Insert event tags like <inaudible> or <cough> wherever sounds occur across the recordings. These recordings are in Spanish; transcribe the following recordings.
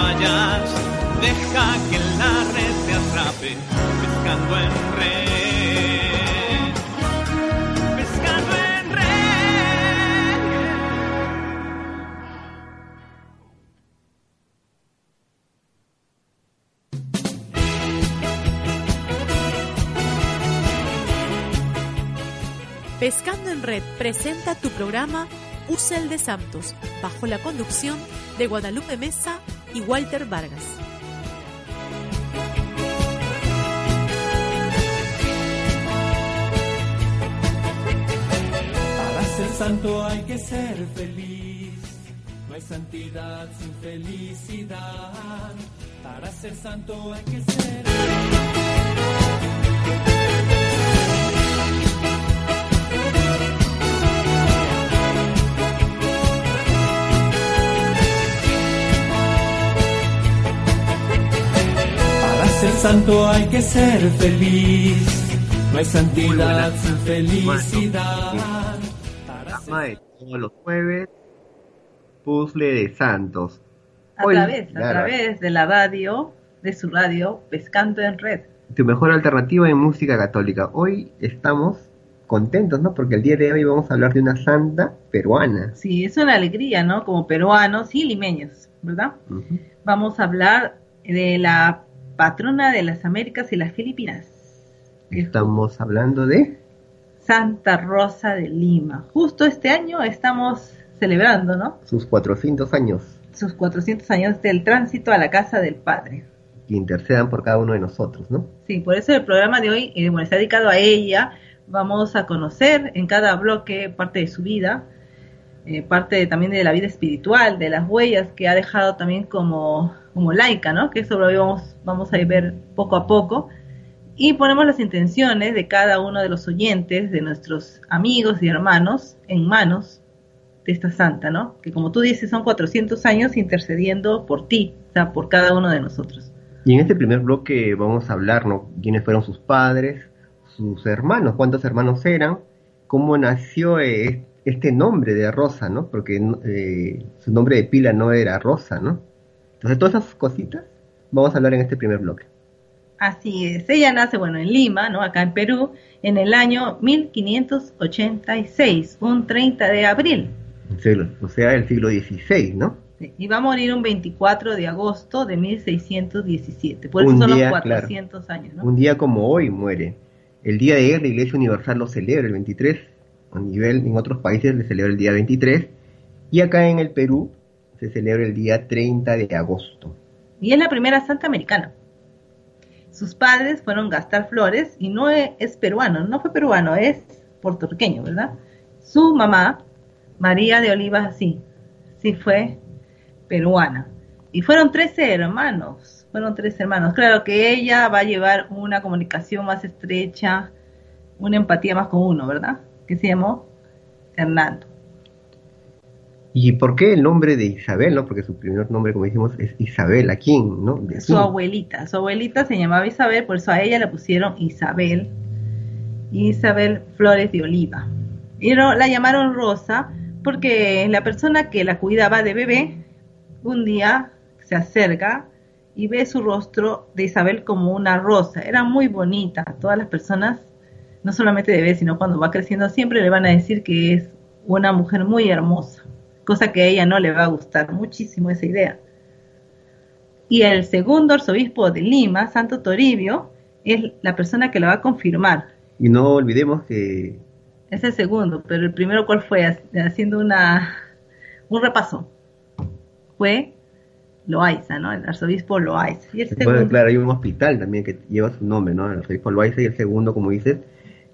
Vayas, deja que la red te atrape, pescando en red. Pescando en red. Pescando en Red presenta tu programa Usel de Santos, bajo la conducción de Guadalupe Mesa y Walter Vargas. Para ser santo hay que ser feliz. No hay santidad sin felicidad. Para ser santo hay que ser Para santo hay que ser feliz. No hay santidad sin felicidad. Para ser programa de todos los jueves, Puzzle de Santos. A Hoy, través, a través de la radio, de su radio, Pescando en Red. Tu mejor alternativa en música católica. Hoy estamos contentos, ¿no? Porque el día de hoy vamos a hablar de una santa peruana. Sí, es una alegría, ¿no? Como peruanos y limeños, ¿verdad? Vamos a hablar de la patrona de las Américas y las Filipinas, Estamos hablando de... Santa Rosa de Lima. Justo este año estamos celebrando, ¿no? sus 400 años. Sus 400 años del tránsito a la casa del Padre. Que intercedan por cada uno de nosotros, ¿no? Sí, por eso el programa de hoy, eh, bueno, está dedicado a ella. Vamos a conocer en cada bloque parte de su vida, eh, parte también de la vida espiritual, de las huellas que ha dejado también como, como laica, ¿no? Que eso lo vamos, vamos a ver poco a poco. Y ponemos las intenciones de cada uno de los oyentes, de nuestros amigos y hermanos, en manos de esta santa, ¿no? Que como tú dices, son 400 años intercediendo por ti, o sea, por cada uno de nosotros. Y en este primer bloque vamos a hablar, ¿no? ¿Quiénes fueron sus padres, sus hermanos, cuántos hermanos eran, cómo nació eh, este nombre de Rosa, ¿no? Porque eh, su nombre de pila no era Rosa, ¿no? Entonces todas esas cositas vamos a hablar en este primer bloque. Así es, ella nace, bueno, en Lima, ¿no? Acá en Perú, en el año 1586, un 30 de abril. Siglo- o sea, el siglo XVI, ¿no? Y va a morir un 24 de agosto de 1617. Por eso Un son día, los claro. 400 años, ¿no? Un día como hoy muere. El día de él, la Iglesia Universal lo celebra el 23. A nivel, en otros países se celebra el día 23. Y acá en el Perú se celebra el día 30 de agosto. Y es la primera santa americana. Sus padres fueron Gastar Flores y no e- es peruano, no fue peruano, es puertorriqueño, ¿verdad? Su mamá, María de Oliva, sí, sí fue peruana. Y fueron 13 hermanos, fueron 13 hermanos. Claro que ella va a llevar una comunicación más estrecha, una empatía más con uno, ¿verdad? Que se llamó Hernando. ¿Y por qué el nombre de Isabel, no? Porque su primer nombre, como dijimos, es Isabel. ¿A quién, no? De su abuelita. Su abuelita se llamaba Isabel, por eso a ella le pusieron Isabel. Isabel Flores de Oliva. Y no, la llamaron Rosa porque la persona que la cuidaba de bebé un día se acerca y ve su rostro de Isabel como una rosa. Era muy bonita. Todas las personas no solamente de bebé, sino cuando va creciendo, siempre le van a decir que es una mujer muy hermosa, cosa que a ella no le va a gustar muchísimo esa idea. Y el segundo arzobispo de Lima, Santo Toribio, es la persona que la va a confirmar. Y no olvidemos que Es el segundo, pero el primero, ¿cuál fue? Ha- Haciendo una, un repaso. Fue Loaiza, ¿no? El arzobispo Loaiza. Y el segundo, claro, hay un hospital también que lleva su nombre, ¿no? El arzobispo Loaiza y el segundo, como dices,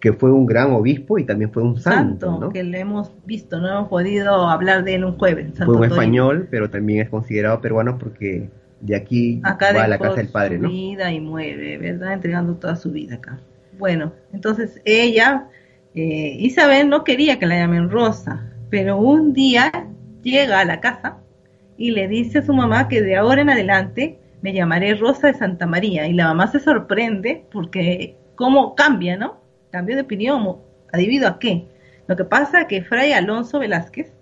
que fue un gran obispo y también fue un santo, santo, ¿no? que le hemos visto, no hemos podido hablar de él un jueves. Santo Fue un español, pero también es considerado peruano porque de aquí acá va a la casa del padre, su ¿no? vida y muere, ¿verdad? Entregando toda su vida acá. Bueno, entonces ella, eh, Isabel no quería que la llamen Rosa, pero un día llega a la casa y le dice a su mamá que de ahora en adelante me llamaré Rosa de Santa María. Y la mamá se sorprende porque cómo cambia, ¿no? Cambió de opinión, ¿debido a qué? Lo que pasa es que Fray Alonso Velázquez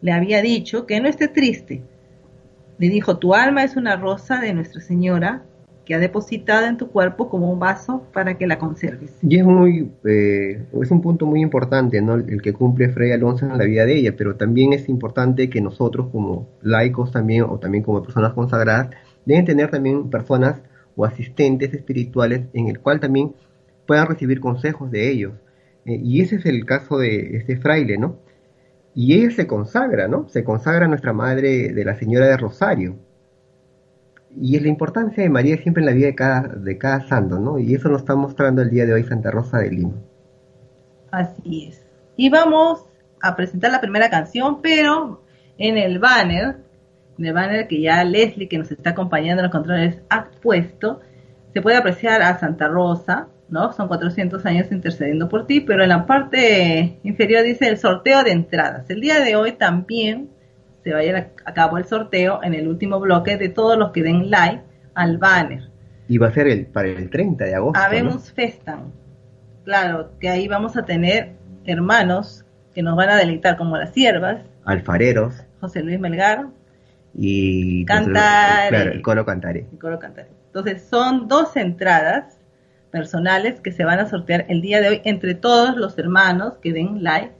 le había dicho que no esté triste, le dijo, tu alma es una rosa de Nuestra Señora que ha depositado en tu cuerpo como un vaso para que la conserves. Y es muy, eh, es un punto muy importante. El que cumple Fray Alonso en la vida de ella, pero también es importante que nosotros como laicos también, o también como personas consagradas, deben tener también personas o asistentes espirituales en el cual también puedan recibir consejos de ellos. Eh, y ese es el caso de este fraile, ¿no? Y ella se consagra, ¿no? Se consagra a nuestra Madre de la Señora de Rosario. Y es la importancia de María siempre en la vida de cada, de cada santo, ¿no? Y eso nos está mostrando el día de hoy Santa Rosa de Lima. Así es. Y vamos a presentar la primera canción, pero en el banner, en el banner que ya Leslie, que nos está acompañando en los controles, ha puesto, se puede apreciar a Santa Rosa, ¿no? Son 400 años intercediendo por ti, pero en la parte inferior dice el sorteo de entradas. El día de hoy también se va a llevar a cabo el sorteo en el último bloque de todos los que den like al banner. Y va a ser el, para el 30 de agosto. ¿no? Habemos Festan. Claro, que ahí vamos a tener hermanos que nos van a deleitar como las siervas, Alfareros José Luis Melgar y... Cantare. Claro, el coro Cantare. y Coro Cantar. Entonces son dos entradas personales que se van a sortear el día de hoy entre todos los hermanos que den like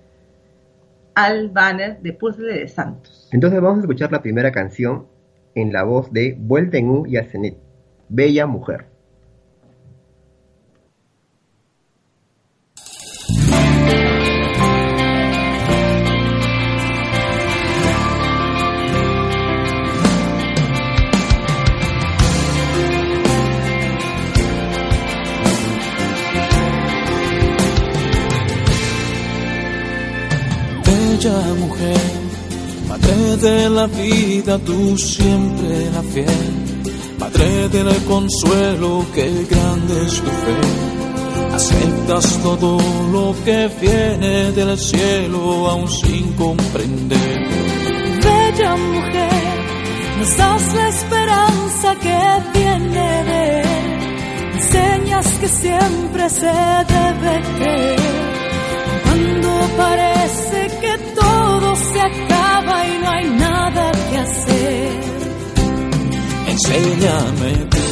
al banner de Puzzle de Santos. Entonces vamos a escuchar la primera canción en la voz de Vuelta en U y Asenet, Bella Mujer. Bella mujer, madre de la vida, tú siempre la fiel, madre del consuelo, que grande es tu fe. Aceptas todo lo que viene del cielo, aún sin comprender. Bella mujer, nos das la esperanza que viene de él. Enseñas que siempre se debe creer. Cuando parece se acaba y no hay nada que hacer. Enséñame tú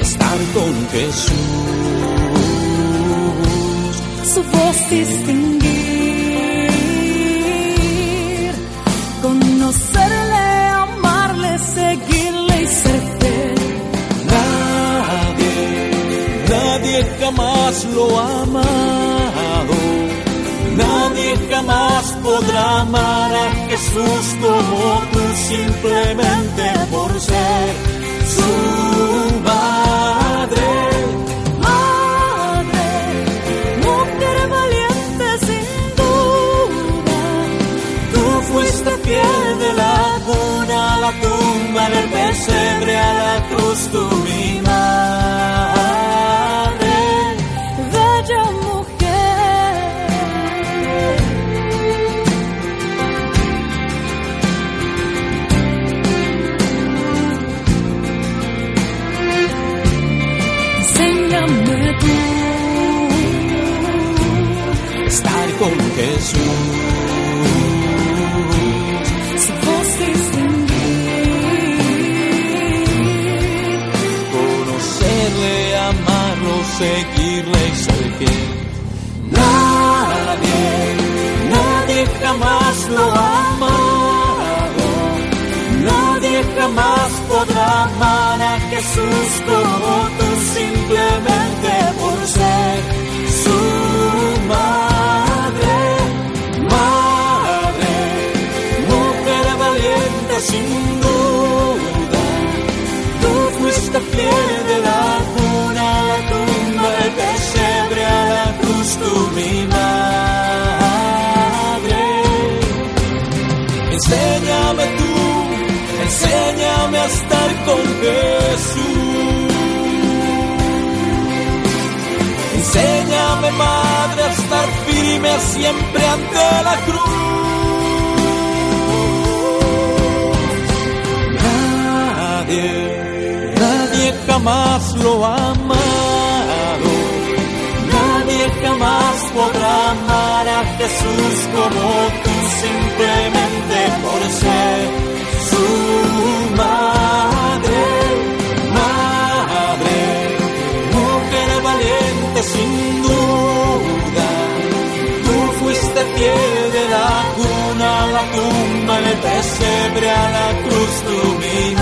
estar con Jesús. Su voz distinguir, conocerle, amarle, seguirle y ser fiel. Nadie, nadie jamás lo amado. Nadie jamás podrá amar a Jesús como tú simplemente por ser su madre. Fiel de la cuna a la tumba, del pesebre a la cruz, tú seguirle y ser fiel. Nadie, nadie jamás lo ha amado. Nadie jamás podrá amar a Jesús como tú simplemente por ser su madre. Madre, mujer valiente sin duda. Tú fuiste fiel de cruz, tú mi madre. Enséñame tú, enséñame a estar con Jesús. Enséñame, madre, a estar firme siempre ante la cruz. Nadie, nadie jamás lo amado. Jamás podrá amar a Jesús como tú simplemente por ser su madre. Madre, mujer valiente sin duda. Tú fuiste fiel de la cuna la tumba, en el pesebre a la cruz, tú mi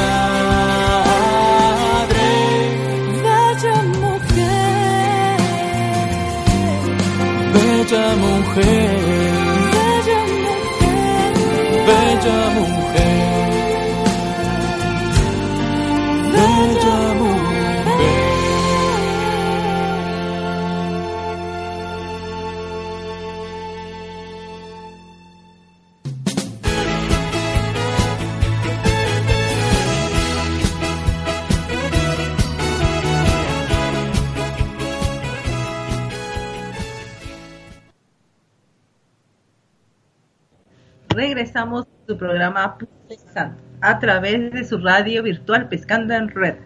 Bella mujer, bella Regresamos a su programa Pescando a través de su radio virtual Pescando en Red.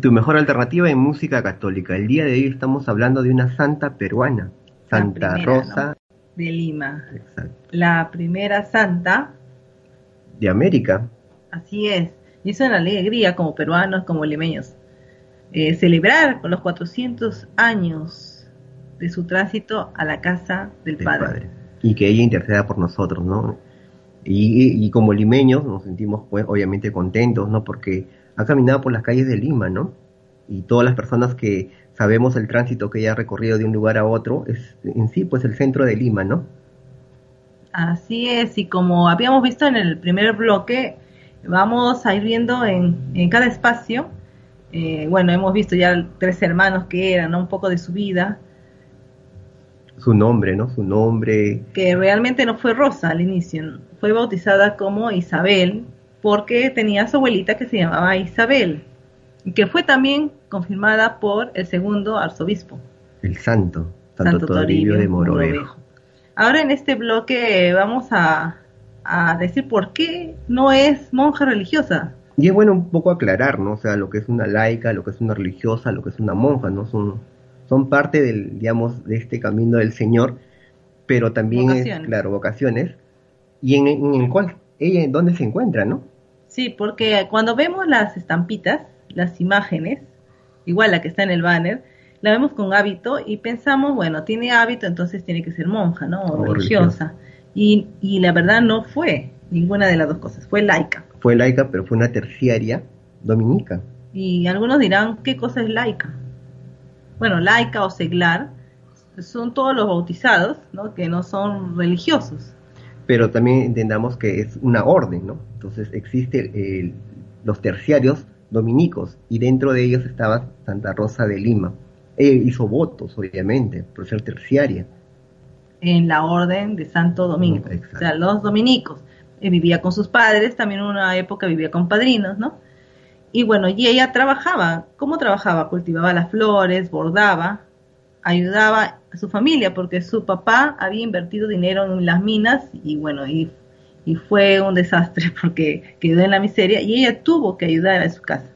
Tu mejor alternativa en música católica. El día de hoy estamos hablando de una santa peruana, Santa primera, Rosa De Lima. exacto, La primera santa, de América. así es. Y es una alegría como peruanos, como limeños. eh, celebrar con los 400 años de su tránsito a la casa del del Padre. Padre. Y que ella interceda por nosotros, ¿no? Y, como limeños nos sentimos, pues, obviamente contentos, ¿no? Porque ha caminado por las calles de Lima, ¿no? Y todas las personas que sabemos el tránsito que ella ha recorrido de un lugar a otro, es en sí, pues, el centro de Lima, ¿no? Así es, y como habíamos visto en el primer bloque, vamos a ir viendo en, en cada espacio, eh, bueno, hemos visto ya tres hermanos que eran, ¿no? un poco de su vida, Su nombre, ¿no? Su nombre, que realmente no fue Rosa al inicio, fue bautizada como Isabel, porque tenía a su abuelita que se llamaba Isabel, y que fue también confirmada por el segundo arzobispo. el santo, Santo, Toribio de Morovejo. Ahora en este bloque vamos a, a decir por qué no es monja religiosa. Y es bueno un poco aclarar, ¿no? O sea, lo que es una laica, lo que es una religiosa, lo que es una monja, ¿no? Son, son parte del, digamos, de este camino del Señor, pero también es, claro, vocaciones, y en, en el cual ella, en ¿dónde se encuentra, no? Sí, porque cuando vemos las estampitas, las imágenes, igual la que está en el banner, la vemos con hábito y pensamos, bueno, tiene hábito, entonces tiene que ser monja, ¿no? O O religiosa. Y, y la verdad no fue ninguna de las dos cosas, fue laica. Fue laica, pero fue una terciaria dominica. Y algunos dirán, ¿qué cosa es laica? Bueno, laica o seglar son todos los bautizados, ¿no? Que no son religiosos. Pero también entendamos que es una orden, ¿no? Entonces existe el- los terciarios dominicos, y dentro de ellos estaba Santa Rosa de Lima. Ella hizo votos, obviamente, por ser terciaria. en la orden de Santo Domingo, Exacto. o sea, los dominicos. Eh, vivía con sus padres, también en una época vivía con padrinos, ¿no? Y bueno, y ella trabajaba, ¿cómo trabajaba? Cultivaba las flores, bordaba, ayudaba a su familia, porque su papá había invertido dinero en las minas y bueno, y, y fue un desastre <laughs> porque quedó en la miseria y ella tuvo que ayudar a su casa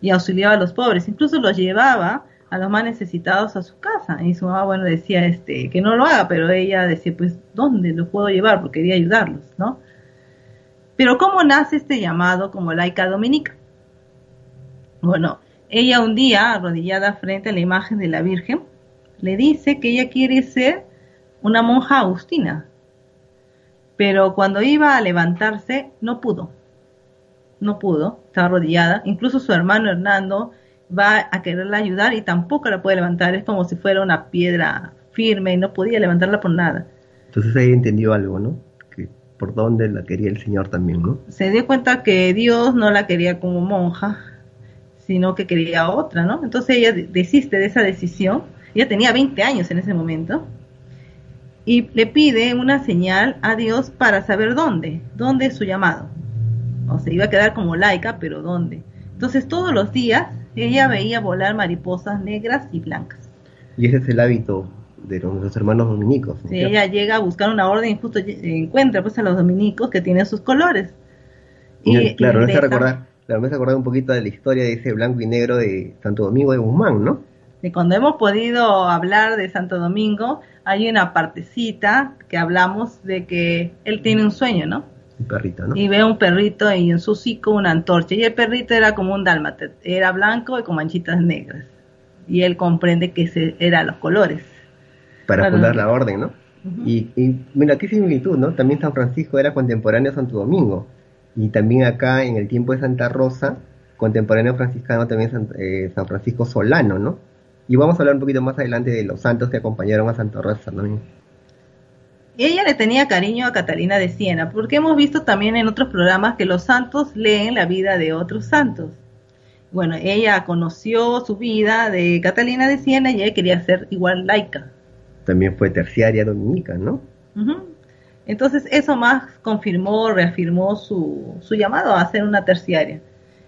y auxiliaba a los pobres, incluso los llevaba a los más necesitados a su casa. Y su mamá, bueno, decía este, que no lo haga, pero ella decía, pues, ¿dónde lo puedo llevar? Porque quería ayudarlos, ¿no? Pero ¿cómo nace este llamado como laica dominica? Bueno, ella un día, arrodillada frente a la imagen de la Virgen, le dice que ella quiere ser una monja agustina. Pero cuando iba a levantarse, no pudo. No pudo, estaba arrodillada. Incluso su hermano Hernando va a quererla ayudar y tampoco la puede levantar. Es como si fuera una piedra firme y no podía levantarla por nada. Entonces ahí entendió algo, ¿no? Que por dónde la quería el Señor también, ¿no? Se dio cuenta que Dios no la quería como monja, sino que quería otra, ¿no? Entonces ella de- desiste de esa decisión. Ella tenía 20 años en ese momento. Y le pide una señal a Dios para saber dónde, dónde es su llamado. O sea, iba a quedar como laica, pero dónde. Entonces todos los días ella veía volar mariposas negras y blancas. Y ese es el hábito de los, hermanos dominicos. ¿no? Si ella llega a buscar una orden y justo encuentra pues a los dominicos que tienen sus colores. Y, claro, me hace ingresa. recordar, claro, me hace recordar un poquito de la historia de ese blanco y negro de Santo Domingo de Guzmán, ¿no? Y cuando hemos podido hablar de Santo Domingo, hay una partecita que hablamos de que él tiene un sueño, ¿no? Un perrito, ¿no? Y ve un perrito y en su hocico una antorcha. Y el perrito era como un dálmata, era blanco y con manchitas negras. Y él comprende que ese eran los colores. Para Para- fundar la orden, ¿no? Ujú. Y, y mira, qué similitud, ¿no? También San Francisco era contemporáneo a Santo Domingo. Y también acá en el tiempo de Santa Rosa, contemporáneo franciscano también San, eh, San Francisco Solano, ¿no? Y vamos a hablar un poquito más adelante de los santos que acompañaron a Santa Rosa también. Y ella le tenía cariño a Catalina de Siena, porque hemos visto también en otros programas que los santos leen la vida de otros santos. Bueno, ella conoció su vida de Catalina de Siena y ella quería ser igual laica. También fue terciaria dominica, ¿no? Ujú. Entonces eso más confirmó, reafirmó su, su llamado a ser una terciaria.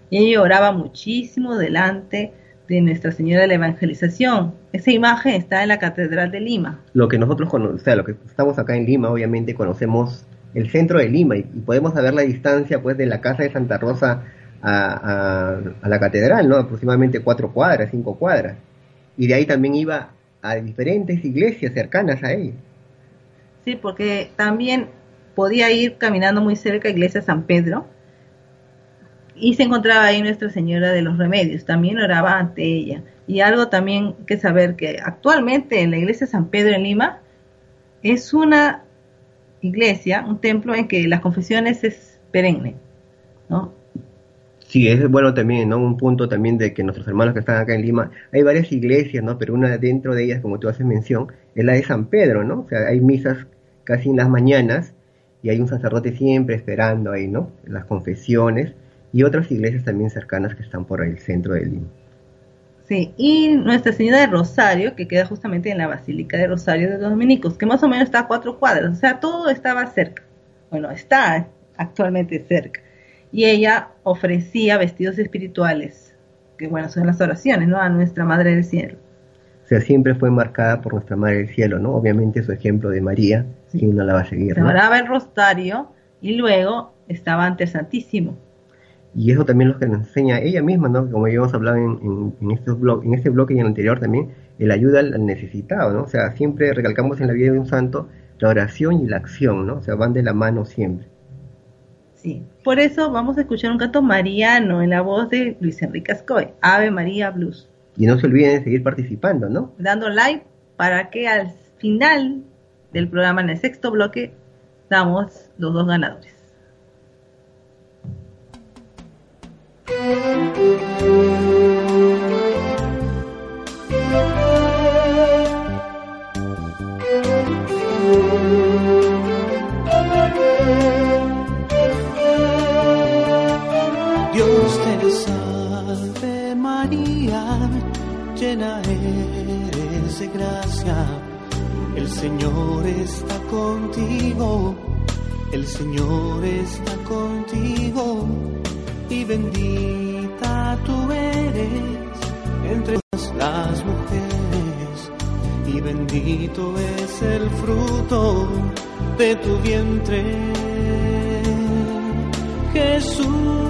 Y ella oraba muchísimo delante de Nuestra Señora de la Evangelización. Esa imagen está en la Catedral de Lima. Lo que nosotros, cono- o sea, lo que estamos acá en Lima, obviamente conocemos el centro de Lima y, y podemos saber la distancia, pues, de la casa de Santa Rosa a, a- a la catedral, ¿no? Aproximadamente cuatro cuadras, cinco cuadras. Y de ahí también iba a diferentes iglesias cercanas a ella. Sí, porque también podía ir caminando muy cerca a Iglesia San Pedro y se encontraba ahí Nuestra Señora de los Remedios, también oraba ante ella. Y algo también que saber que actualmente en la Iglesia San Pedro en Lima es una iglesia, un templo en que las confesiones es perenne, ¿no? Sí, es bueno también, ¿no? Un punto también de que nuestros hermanos que están acá en Lima, hay varias iglesias, ¿no? Pero una dentro de ellas, como tú haces mención, es la de San Pedro, ¿no? O sea, hay misas casi en las mañanas y hay un sacerdote siempre esperando ahí, ¿no? Las confesiones y otras iglesias también cercanas que están por el centro de Lima. Sí, y Nuestra Señora de Rosario, que queda justamente en la Basílica de Rosario de los Dominicos, que más o menos está a cuatro cuadras, o sea, todo estaba cerca. Bueno, está actualmente cerca. Y ella ofrecía vestidos espirituales, que bueno, son las oraciones, ¿no? A Nuestra Madre del Cielo. O sea, siempre fue marcada por nuestra Madre del Cielo, ¿no? Obviamente su ejemplo de María, Sí. ¿quién no la va a seguir, Se ¿no? oraba el rosario y luego estaba ante el Santísimo. Y eso también lo que nos enseña ella misma, ¿no? Como ya hemos hablado en, en, en estos blog, en este bloque y en el anterior también, el ayuda al necesitado, ¿no? O sea, siempre recalcamos en la vida de un santo la oración y la acción, ¿no? O sea, van de la mano siempre. Sí. Por eso vamos a escuchar un canto mariano en la voz de Luis Enrique Ascoy, Ave María Blues. Y no se olviden de seguir participando, ¿no? dando like para que al final del programa, en el sexto bloque, damos los dos ganadores. Señor está contigo, el Señor está contigo, y bendita tú eres entre las mujeres, y bendito es el fruto de tu vientre. Jesús.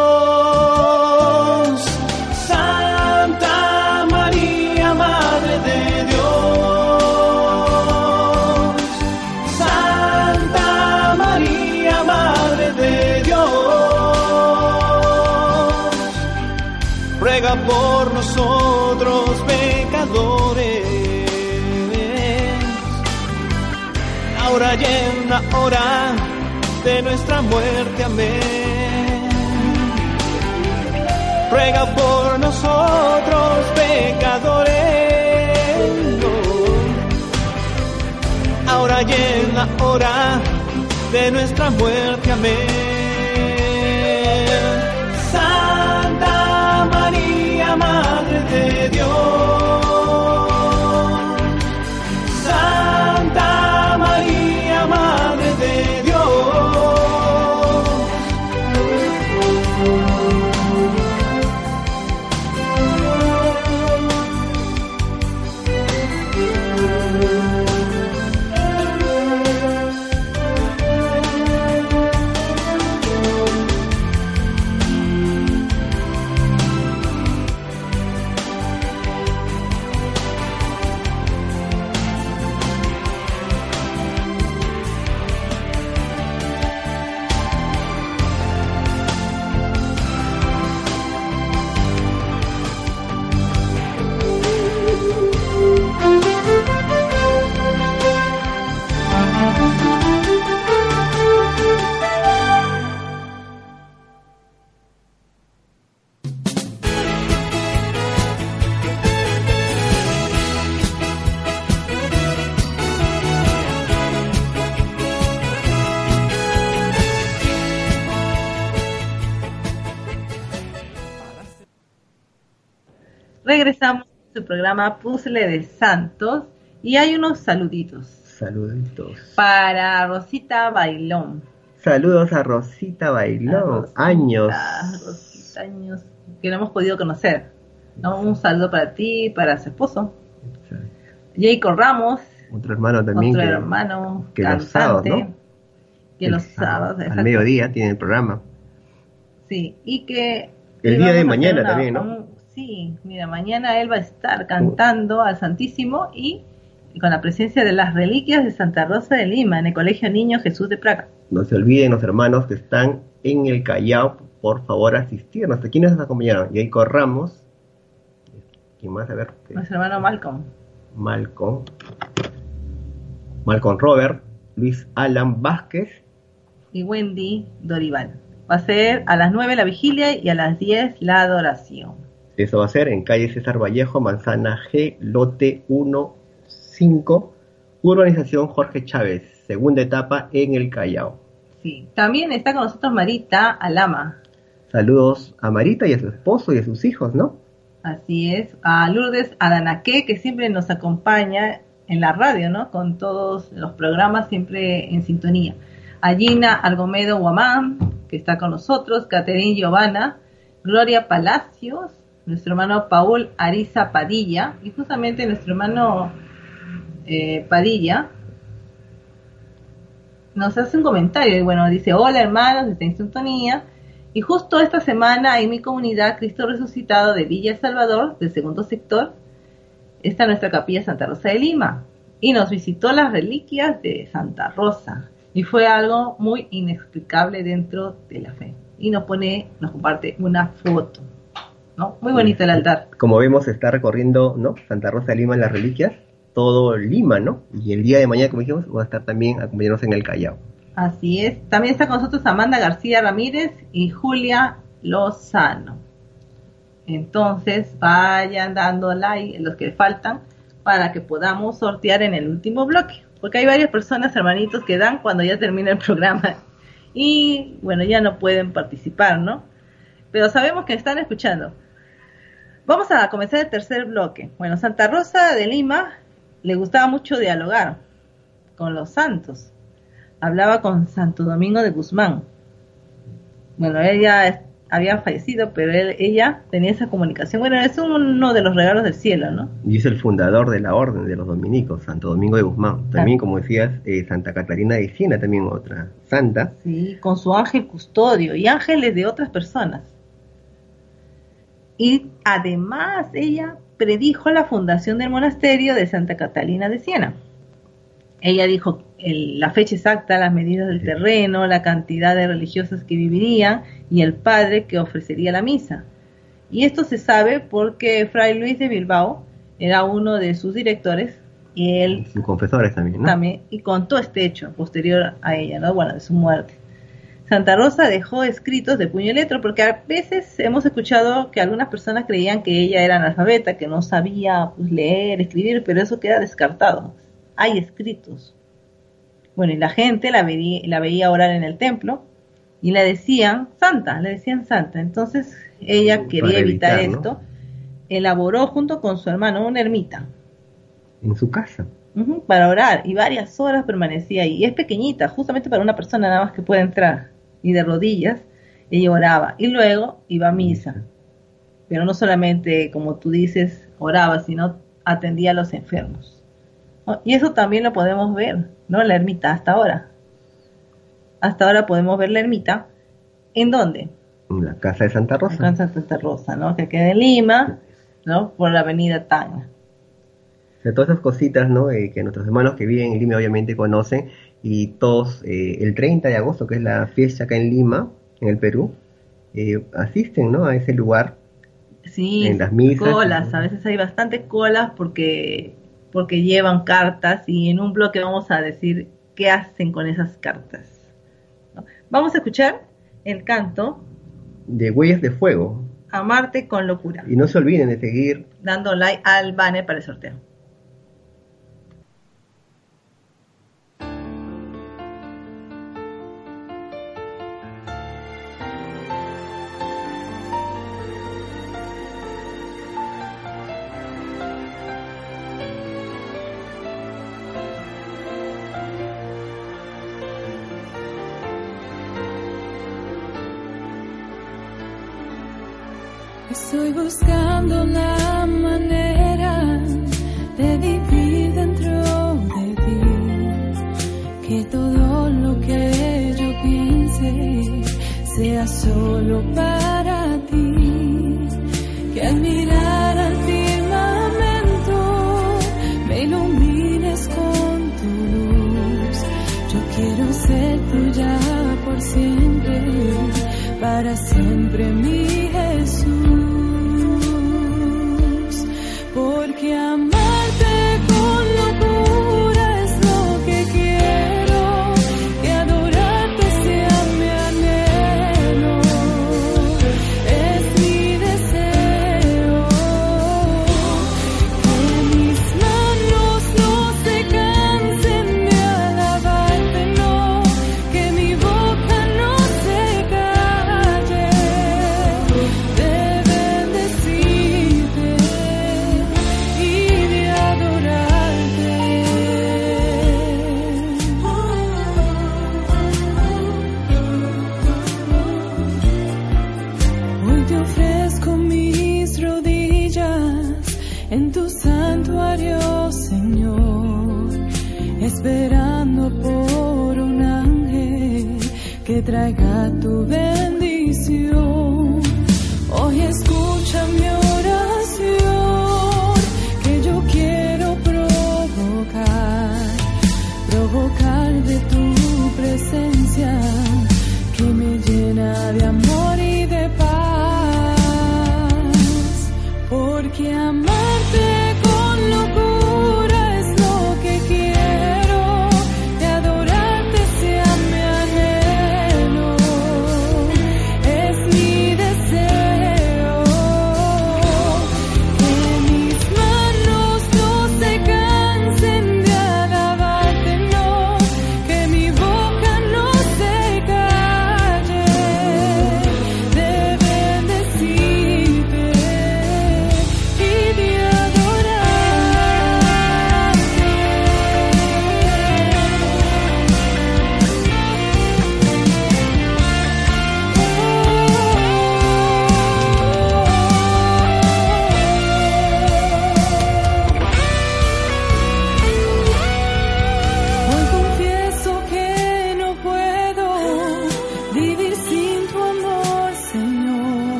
Nosotros pecadores. Ahora y en hora de nuestra muerte. Amén. Ruega por nosotros pecadores. Ahora y en hora de nuestra muerte. Amén. Programa Puzzle de Santos y hay unos saluditos Saluditos. para Rosita Bailón. Saludos a Rosita Bailón. Rosita, Años. Rosita, años que no hemos podido conocer. ¿no? Un saludo para ti, para su esposo. Jacob Ramos, Otro hermano también otro que, hermano que los sábados, ¿no? que El los sábados, Al mediodía tiene el programa. Sí, y que... El día de mañana también, ¿no? un- sí, mira, mañana él va a estar cantando al Santísimo y con la presencia de las reliquias de Santa Rosa de Lima en el Colegio Niño Jesús de Praga. No se olviden los hermanos que están en el Callao, por favor asistirnos. ¿A quiénes nos acompañaron? Jacob Ramos. ¿Quién más? A ver. ¿qué? Nuestro hermano Malcolm. Malcolm. Malcolm Robert. Luis Alan Vázquez. y Wendy Dorival. Va a ser a las 9 la vigilia y a las 10 la adoración. Eso va a ser en calle César Vallejo, manzana G, lote 15, urbanización Jorge Chávez, segunda etapa en el Callao. Sí. También está con nosotros Marita Alama. Saludos a Marita y a su esposo y a sus hijos, ¿no? Así es. A Lourdes Adanaque, que siempre nos acompaña en la radio, ¿no? Con todos los programas siempre en sintonía. A Gina Algomedo Guamán, que está con nosotros. Caterine Giovanna. Gloria Palacios. Nuestro hermano Paul Ariza Padilla. Y justamente nuestro hermano eh, Padilla nos hace un comentario y bueno, dice, hola hermanos, está en sintonía. Y justo esta semana en mi comunidad Cristo Resucitado de Villa El Salvador, del segundo sector, está nuestra capilla Santa Rosa de Lima. y nos visitó las reliquias de Santa Rosa y fue algo muy inexplicable dentro de la fe. Y nos pone, nos comparte una foto, ¿no? Muy bonito el altar. Como vemos, está recorriendo, ¿no? Santa Rosa de Lima, las reliquias, todo Lima, ¿no? Y el día de mañana, como dijimos, va a estar también acompañándonos en el Callao. Así es. También está con nosotros Amanda García Ramírez y Julia Lozano. Entonces, vayan dando like los que faltan para que podamos sortear en el último bloque. Porque hay varias personas, hermanitos, que dan cuando ya termina el programa. Y bueno, ya no pueden participar, ¿no? Pero sabemos que están escuchando. Vamos a comenzar el tercer bloque. Bueno, Santa Rosa de Lima le gustaba mucho dialogar con los santos. Hablaba con Santo Domingo de Guzmán. Bueno, ella había fallecido, pero él, ella tenía esa comunicación. Bueno, es uno de los regalos del cielo, ¿no? Y es el fundador de la orden de los dominicos, Santo Domingo de Guzmán. También, como decías, eh, Santa Catalina de Siena, también otra santa. Sí, con su ángel custodio y ángeles de otras personas. Y además ella predijo la fundación del monasterio de Santa Catalina de Siena. Ella dijo el- la fecha exacta, las medidas del terreno, la cantidad de religiosas que vivirían y el padre que ofrecería la misa. Y esto se sabe porque Fray Luis de Bilbao era uno de sus directores y él Sus confesores también, ¿no? también y contó este hecho posterior a ella, ¿no? Bueno, de su muerte. Santa Rosa dejó escritos de puño y letra porque a veces hemos escuchado que algunas personas creían que ella era analfabeta, que no sabía pues, leer, escribir, pero eso queda descartado. Hay escritos. Bueno, y la gente la veía, la veía orar en el templo y le decían santa, le decían santa. Entonces ella quería evitar, evitar, ¿no? esto, elaboró junto con su hermano una ermita En su casa. Para orar y varias horas permanecía ahí. Y es pequeñita, justamente para una persona nada más que puede entrar. Y de rodillas ella oraba y luego iba a misa. Pero no solamente, como tú dices, oraba, sino atendía a los enfermos. ¿No? Y eso también lo podemos ver, ¿no? La ermita hasta ahora. Hasta ahora podemos ver la ermita. ¿En dónde? En la casa de Santa Rosa. En Santa Rosa, ¿no? Que queda en Lima, ¿no? Por la avenida Tacna. de todas esas cositas, ¿no? Eh, que nuestros hermanos que viven en Lima obviamente conocen y todos eh, el 30 de agosto, que es la fiesta acá en Lima, en el Perú, eh, asisten, ¿no? A ese lugar. Sí, En las misas. colas, a veces hay bastantes colas porque, porque llevan cartas y en un bloque vamos a decir qué hacen con esas cartas. Vamos a escuchar el canto de Huellas de Fuego. Amarte con locura, Y no se olviden de seguir dando like al banner para el sorteo. Buscando la manera de vivir dentro de ti. Que todo lo que yo piense sea solo para esperando por un ángel que traiga tu bendición. Hoy escucha mi oración que yo quiero provocar, provocar de tu presencia que me llena de amor.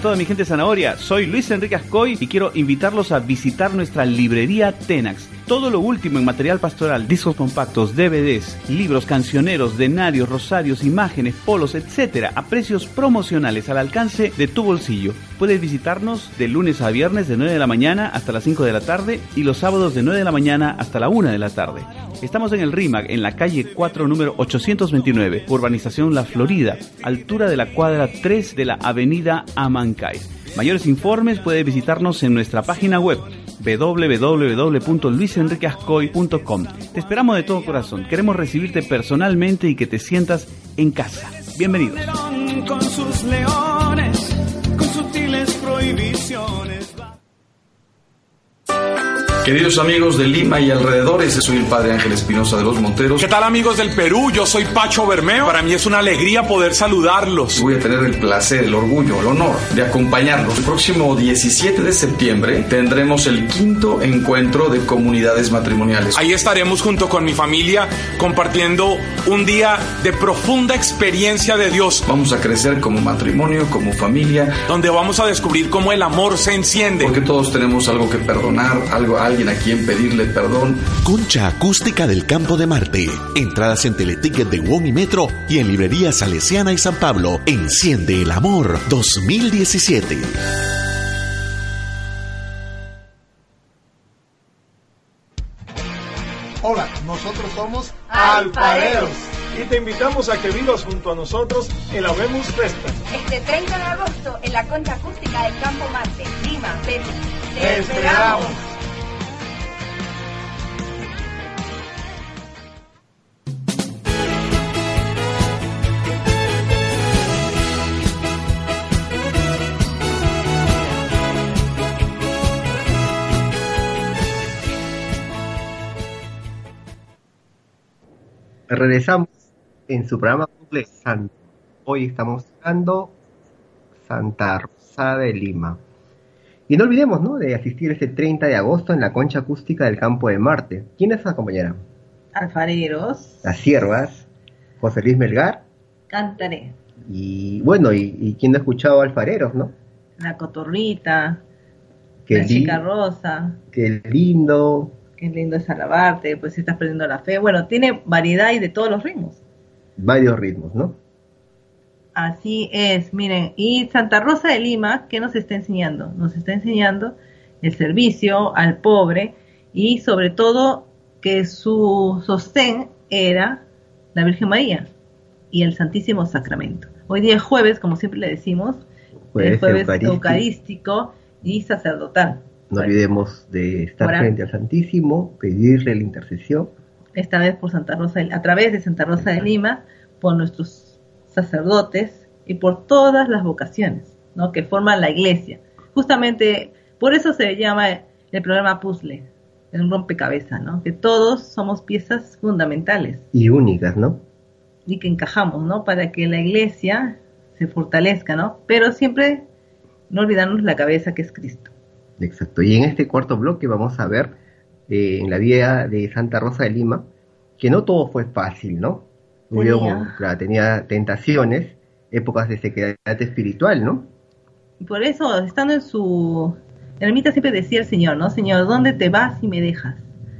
Toda mi gente zanahoria, soy Luis Enrique Ascoy y quiero invitarlos a visitar nuestra librería Tenax. Todo lo último en material pastoral, discos compactos, DVDs, libros, cancioneros, denarios, rosarios, imágenes, polos, etcétera, a precios promocionales al alcance de tu bolsillo. Puedes visitarnos de lunes a viernes de 9 de la mañana hasta las 5 de la tarde y los sábados de 9 de la mañana hasta la 1 de la tarde. Estamos en el RIMAC, en la calle 4, número 829, urbanización La Florida, altura de la cuadra 3 de la avenida Mayores informes puede visitarnos en nuestra página web www.luisenriqueascoy.com. Te esperamos de todo corazón. Queremos recibirte personalmente y que te sientas en casa. Bienvenidos. Queridos amigos de Lima y alrededores, soy el Padre Ángel Espinosa de los Monteros. ¿Qué tal amigos del Perú? Yo soy Pacho Bermeo. Para mí es una alegría poder saludarlos. Voy a tener el placer, el orgullo, el honor de acompañarlos. El próximo 17 de septiembre tendremos el quinto encuentro de comunidades matrimoniales. Ahí estaremos junto con mi familia compartiendo un día de profunda experiencia de Dios, Vamos a crecer como matrimonio, como familia, donde vamos a descubrir cómo el amor se enciende. porque todos tenemos algo que perdonar, algo alguien a quien pedirle perdón. Concha Acústica del Campo de Marte. Entradas en Teleticket de WOM y Metro y en Librería Salesiana y San Pablo. Enciende el amor 2017. Hola, nosotros somos Alfareros. y te invitamos a que vivas junto a nosotros en la Vemos Festa. Este 30 de agosto en la concha acústica del Campo Marte, Lima, Perú. ¡Te Te esperamos. Regresamos en su programa Cumple Santo. Hoy estamos hablando Santa Rosa de Lima. Y no olvidemos, ¿no? De asistir este 30 de agosto en la concha acústica del campo de Marte. ¿Quiénes acompañarán? Alfareros, Las siervas, José Luis Melgar, cantaré. y bueno, y, y quién no ha escuchado alfareros, ¿no? La cotorrita, Qué, la chica rosa, qué lindo, qué lindo es alabarte, pues si estás perdiendo la fe. Bueno, tiene variedad y de todos los ritmos. varios ritmos, ¿no? Así es, miren, y Santa Rosa de Lima, ¿qué nos está enseñando? Nos está enseñando el servicio al pobre y sobre todo que su sostén era la Virgen María y el Santísimo Sacramento. Hoy día es jueves, como siempre le decimos, Jueves el jueves eucarístico. eucarístico y sacerdotal. No olvidemos de estar frente al Santísimo, pedirle la intercesión. esta vez por Santa Rosa, a través de Santa Rosa de Lima, por nuestros sacerdotes y por todas las vocaciones ¿no? que forman la iglesia. Justamente por eso se llama el programa puzzle, un rompecabezas, ¿no? que todos somos piezas fundamentales Y únicas, ¿no? y que encajamos ¿no? para que la iglesia se fortalezca, ¿no? pero siempre no olvidarnos la cabeza que es Cristo. Exacto. Y en este cuarto bloque vamos a ver eh, en la vida de Santa Rosa de Lima que no todo fue fácil, ¿no? Hubo- Tenía. claro, tenía tentaciones épocas de sequedad espiritual, ¿no? Y por eso, estando en su ermita, siempre decía el Señor, ¿no? Señor, ¿dónde te vas y me dejas?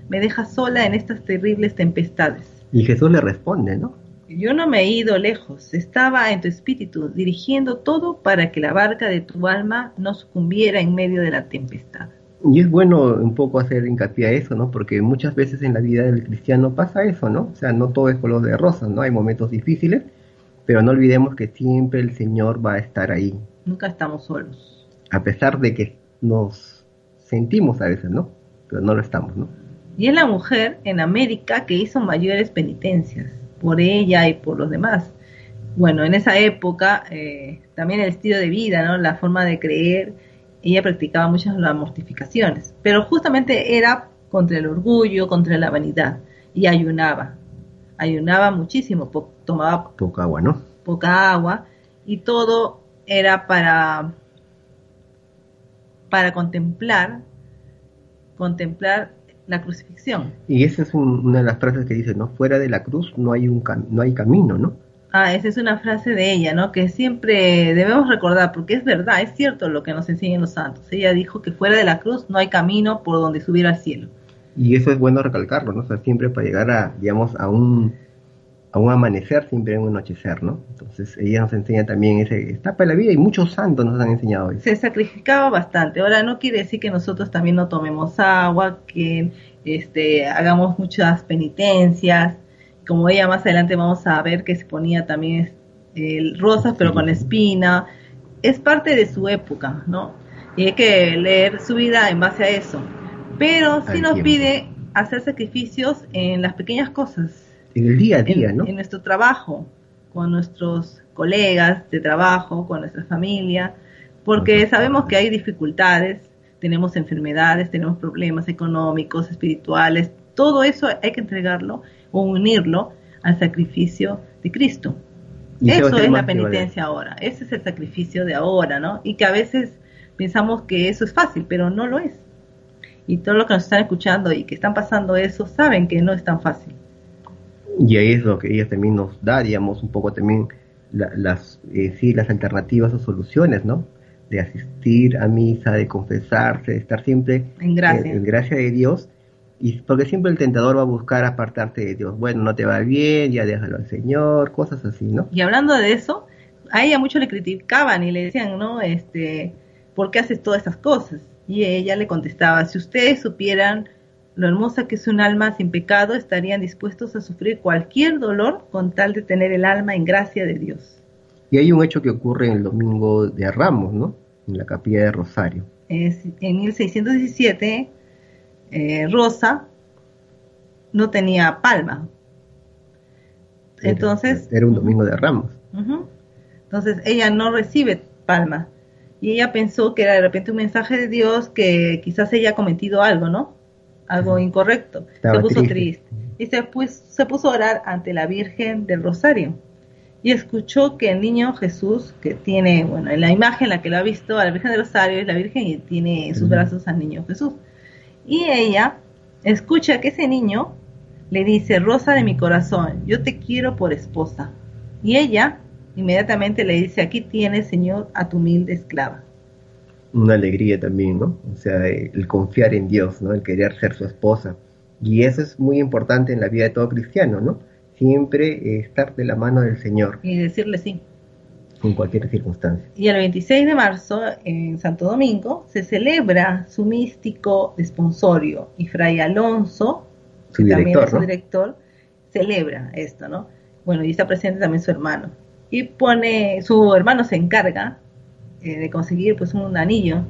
Me dejas sola en estas terribles tempestades. Y Jesús le responde, ¿no? Yo no me he ido lejos, estaba en tu espíritu, dirigiendo todo para que la barca de tu alma no sucumbiera en medio de la tempestad. Y es bueno un poco hacer hincapié a eso, ¿no? Porque muchas veces en la vida del cristiano pasa eso, ¿no? O sea, no todo es color de rosa, ¿no? Hay momentos difíciles, pero no olvidemos que siempre el Señor va a estar ahí. Nunca estamos solos. A pesar de que nos sentimos a veces, ¿no? Pero no lo estamos, ¿no? Y es la mujer en América que hizo mayores penitencias por ella y por los demás. Bueno, en esa época eh, también el estilo de vida, ¿no? La forma de creer, ella practicaba muchas las mortificaciones, pero justamente era contra el orgullo, contra la vanidad y ayunaba. Ayunaba muchísimo, tomaba poca agua, ¿no? Poca agua y todo era para para contemplar contemplar la crucifixión. Y esa es una de las frases que dice, ¿no? Fuera de la cruz no hay, un no hay camino, ¿no? Ah, esa es una frase de ella, ¿no? Que siempre debemos recordar, porque es verdad, es cierto lo que nos enseñan los santos. Ella dijo que fuera de la cruz no hay camino por donde subir al cielo. Y eso es bueno recalcarlo, ¿no? O sea, siempre para llegar a, digamos, a un, a un amanecer, siempre hay un anochecer, ¿no? Entonces ella nos enseña también ese etapa de la vida y muchos santos nos han enseñado eso. Se sacrificaba bastante. Ahora no quiere decir que nosotros también no tomemos agua, que este, hagamos muchas penitencias. Como ella más adelante vamos a ver que se ponía también el rosas, pero con espina. Es parte de su época, ¿no? Y hay que leer su vida en base a eso. Pero sí nos pide hacer sacrificios en las pequeñas cosas. En el día a día, en, ¿no? En nuestro trabajo, con nuestros colegas de trabajo, con nuestra familia, porque sabemos que hay dificultades, tenemos enfermedades, tenemos problemas económicos, espirituales, todo eso hay que entregarlo o unirlo al sacrificio de Cristo. eso es la penitencia ahora, ese es el sacrificio de ahora, ¿no? Y que a veces pensamos que eso es fácil, pero no lo es. Y todos los que nos están escuchando y que están pasando eso saben que no es tan fácil. Y ahí es lo que ella también nos da, digamos, un poco también las, eh, sí, las alternativas o soluciones, ¿no? de asistir a misa, de confesarse, de estar siempre en gracia. En, gracia de Dios, y porque siempre el tentador va a buscar apartarte de Dios. Bueno, no te va bien, ya déjalo al Señor, cosas así, ¿no? Y hablando de eso, a ella muchos le criticaban y le decían, ¿no? Este, ¿por qué haces todas esas cosas? Y ella le contestaba, si ustedes supieran lo hermosa que es un alma sin pecado, estarían dispuestos a sufrir cualquier dolor con tal de tener el alma en gracia de Dios. Y hay un hecho que ocurre en el domingo de Ramos, ¿no? En la capilla de Rosario. Es, en 1617, eh, Rosa no tenía palma. Entonces. Era, un domingo de Ramos. Entonces ella no recibe palma. Y ella pensó que era de repente un mensaje de Dios que quizás ella ha cometido algo, ¿no? Algo incorrecto. se puso triste. Y se, pues, se puso a orar ante la Virgen del Rosario y escuchó que el niño Jesús, que tiene, bueno, en la imagen en la que lo ha visto a la Virgen de Rosario, es la Virgen y tiene en sus brazos al niño Jesús. Y ella escucha que ese niño le dice, Rosa de mi corazón, yo te quiero por esposa. Y ella inmediatamente le dice, aquí tienes, Señor, a tu humilde esclava. Una alegría también, ¿no? O sea, el confiar en Dios, ¿no? El querer ser su esposa. Y eso es muy importante en la vida de todo cristiano, ¿no? siempre estar de la mano del Señor. Y decirle sí. En cualquier circunstancia. Y el 26 de marzo, en Santo Domingo, se celebra su místico desponsorio. Y Fray Alonso, su director, su director, celebra esto, ¿no? Bueno, y está presente también su hermano. Y pone, su hermano se encarga eh, de conseguir pues un anillo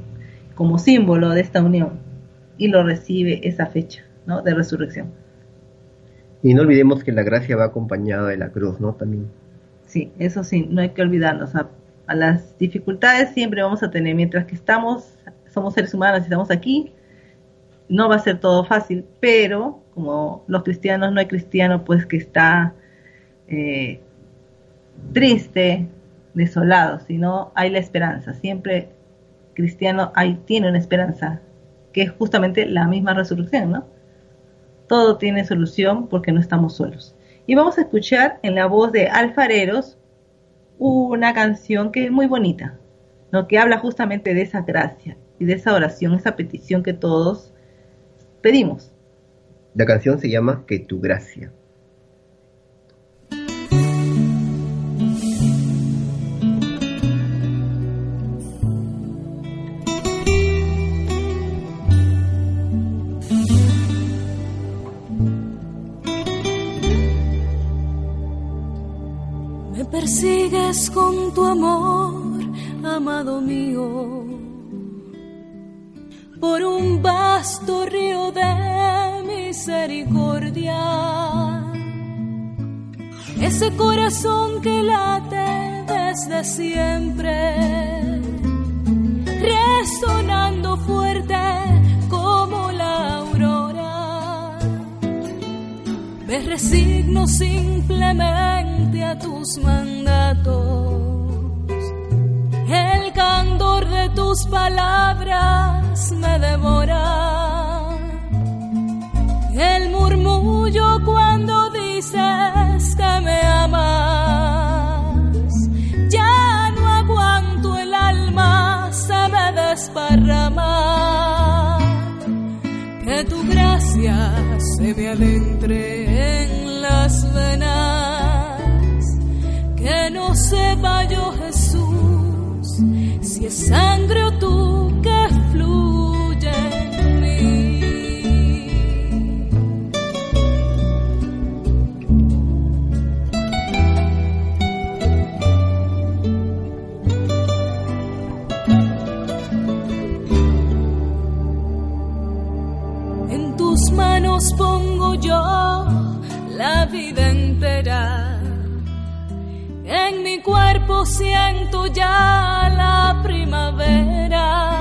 como símbolo de esta unión. Y lo recibe esa fecha, ¿no? De resurrección. Y no olvidemos que la gracia va acompañada de la cruz, ¿no? También. Sí, eso sí, no hay que olvidarnos. A, las dificultades siempre vamos a tener, mientras que estamos, somos seres humanos y estamos aquí, no va a ser todo fácil, pero como los cristianos, no hay cristiano pues que está eh, triste, desolado, sino hay la esperanza. Siempre cristiano hay, tiene una esperanza, que es justamente la misma resurrección, ¿no? todo tiene solución porque no estamos solos. Y vamos a escuchar en la voz de Alfareros una canción que es muy bonita, ¿no? que habla justamente de esa gracia y de esa oración, esa petición que todos pedimos. La canción se llama Que tu gracia. Persigues con tu amor, amado mío, por un vasto río de misericordia. Ese corazón que late desde siempre, resonando fuerte como la aurora. Me resigno simplemente a tus mandatos. El candor de tus palabras me devora. El murmullo cuando dices que me amas. Ya no aguanto el alma, se me desparrama. Que tu gracia se me adentre en las venas. Sepa yo Jesús. Si es sangre o mi cuerpo siento ya la primavera,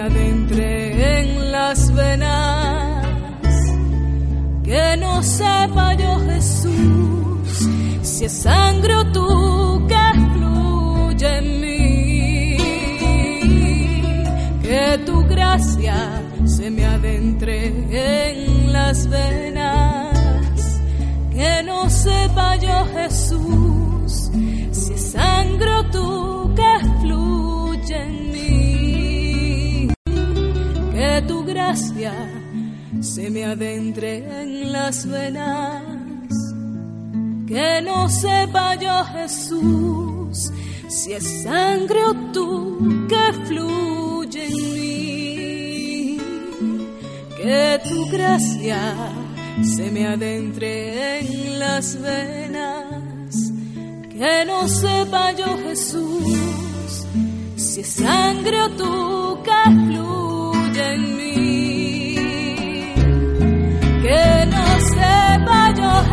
me adentre en las venas. Que no sepa yo Jesús si es sangre o tú que fluye en mí. Que tu gracia se me adentre en las venas. Que no sepa yo Jesús si es sangre o tú gracia se me adentre en las venas. Que no sepa yo Jesús si es sangre o tú que fluye en mí. Que tu gracia se me adentre en las venas. Que no sepa yo Jesús si es sangre o tú que fluye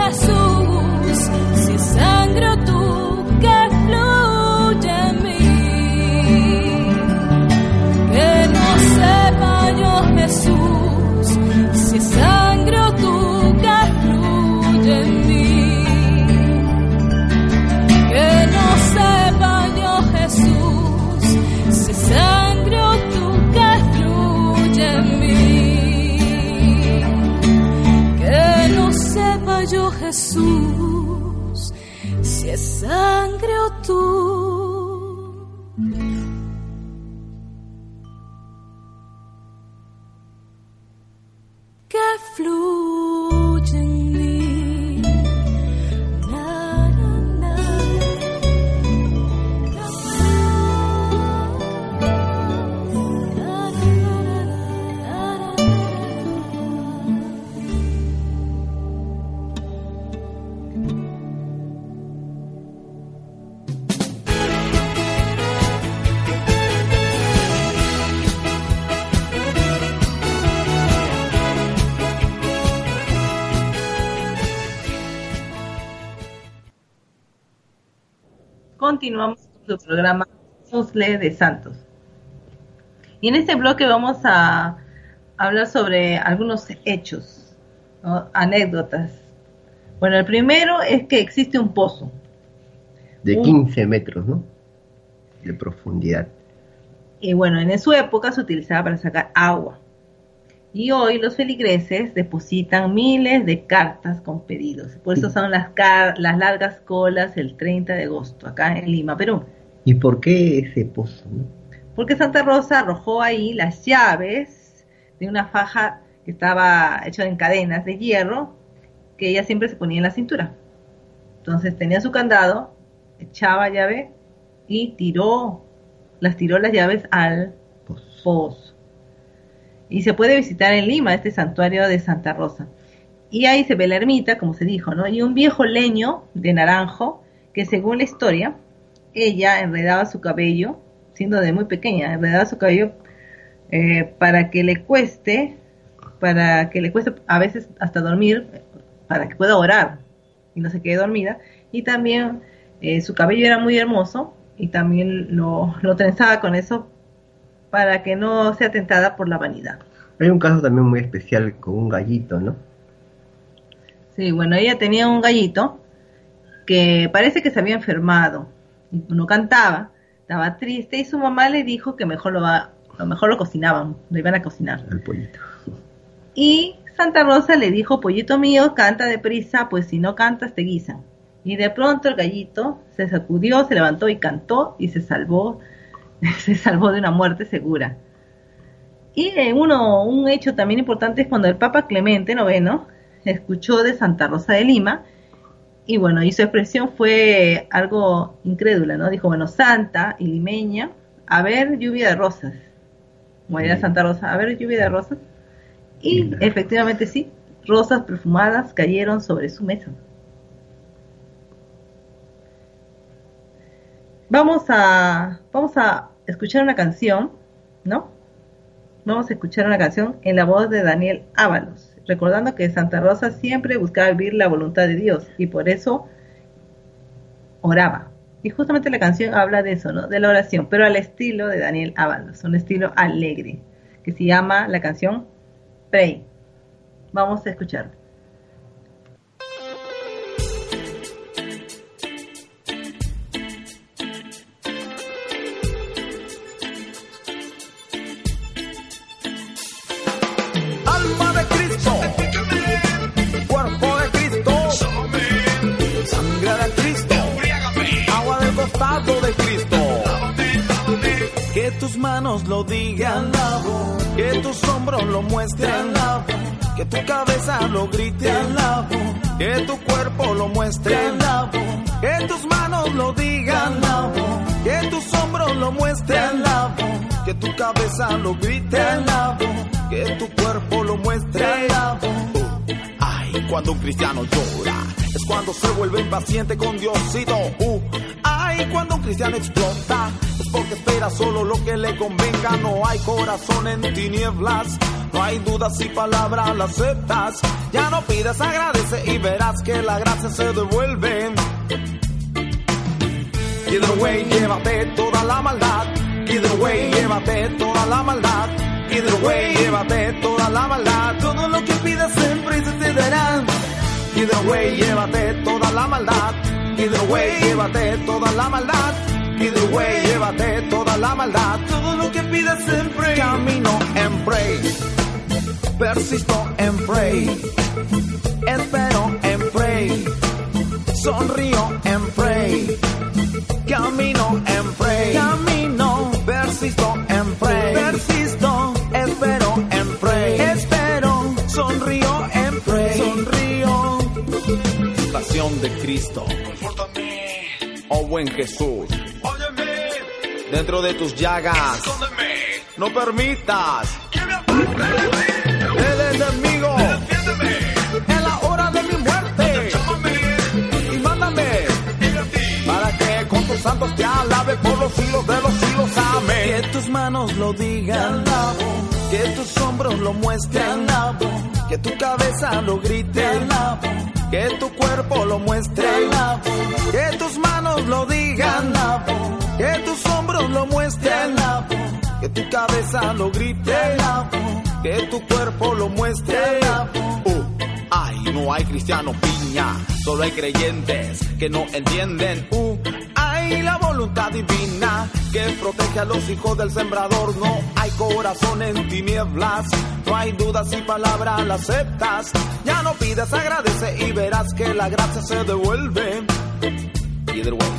Jesús si es Jesús si es sangre o tú. Continuamos con su programa de Santos. Y en este bloque vamos a hablar sobre algunos hechos, ¿no? anécdotas. Bueno, el primero es que existe un pozo. De Un- 15 metros, ¿no? De profundidad. Y bueno, en su época se utilizaba para sacar agua. Y hoy los feligreses depositan miles de cartas con pedidos. Por eso son las, largas colas el 30 de agosto, acá en Lima, Perú. ¿Y por qué ese pozo? Porque Santa Rosa arrojó ahí las llaves de una faja que estaba hecha en cadenas de hierro que ella siempre se ponía en la cintura. Entonces tenía su candado, echaba llave y tiró, las tiró las llaves al pozo. Y se puede visitar en Lima este santuario de Santa Rosa. Y ahí se ve la ermita, como se dijo, ¿no? Y un viejo leño de naranjo que según la historia, ella enredaba su cabello, siendo de muy pequeña, enredaba su cabello eh, para que le cueste, para que le cueste a veces hasta dormir, para que pueda orar y no se quede dormida. Y también eh, su cabello era muy hermoso y también lo, lo trenzaba con eso para que no sea tentada por la vanidad. Hay un caso también muy especial con un gallito, ¿no? Sí, bueno, ella tenía un gallito que parece que se había enfermado, y no cantaba, estaba triste y su mamá le dijo que mejor lo, va, lo mejor lo cocinaban, lo iban a cocinar. El pollito. Y Santa Rosa le dijo, pollito mío, canta deprisa, pues si no cantas te guisan. Y de pronto el gallito se sacudió, se levantó y cantó y se salvó, <laughs> se salvó de una muerte segura. Y eh, uno, un hecho también importante es cuando el Papa Clemente IX escuchó de Santa Rosa de Lima y bueno, y su expresión fue algo incrédula, ¿no? Dijo, bueno, santa y limeña, a ver lluvia de rosas. Como era Santa Rosa, a ver lluvia de rosas. Y efectivamente sí, rosas perfumadas cayeron sobre su mesa. Vamos a, vamos a escuchar una canción, ¿no? Vamos a escuchar una canción en la voz de Daniel Ábalos, recordando que Santa Rosa siempre buscaba vivir la voluntad de Dios y por eso oraba. Y justamente la canción habla de eso, ¿no? De la oración, pero al estilo de Daniel Ábalos, un estilo alegre, que se llama la canción Pray. Vamos a escuchar. Que tus manos lo digan, que tus hombros lo muestren, que tu cabeza lo grite, que tu cuerpo lo muestre, que tus manos lo digan, que tus hombros lo muestren, que tu cabeza lo grite, que tu cuerpo lo muestre. Ay, cuando un cristiano llora, es cuando se vuelve impaciente con Diosito. Uh, ay, cuando un cristiano explota, es porque espera solo lo que le convenga. No hay corazón en tinieblas, no hay dudas y palabras las aceptas. Ya no pidas, agradece y verás que la gracia se devuelve. Either way, llévate toda la maldad. Either way, llévate toda la maldad. Either way, llévate toda la maldad. Todo lo que pidas siempre se te dará. Either way, llévate toda la maldad. Either way, llévate toda la maldad. Either way, llévate toda la maldad. Todo lo que pidas siempre. Camino en pray. Persisto en pray. Espero en pray. Sonrío en pray. Camino en pray. Camino. Persisto en pray. Persisto. Espero en pray. Espero. Sonrío en pray. Sonrío. Pasión de Cristo. Buen Jesús. Dentro de tus llagas. No permitas. El enemigo. En la hora de mi muerte. Y mándame. Para que con tus santos te alabe por los siglos de los siglos. Amén. Que tus manos lo digan. Que tus hombros lo muestren. Que tu cabeza lo grite. Que tu cuerpo lo muestre, que tus manos lo digan, que tus hombros lo muestren, que tu cabeza lo grite, que tu cuerpo lo muestre. Uh, ay, no hay cristiano piña, solo hay creyentes que no entienden. Uh, hay la voluntad divina que protege a los hijos del sembrador. No hay corazón en tinieblas, no hay dudas y palabras la aceptas. Ya no pides, agradece y verás que la gracia se devuelve. Either way.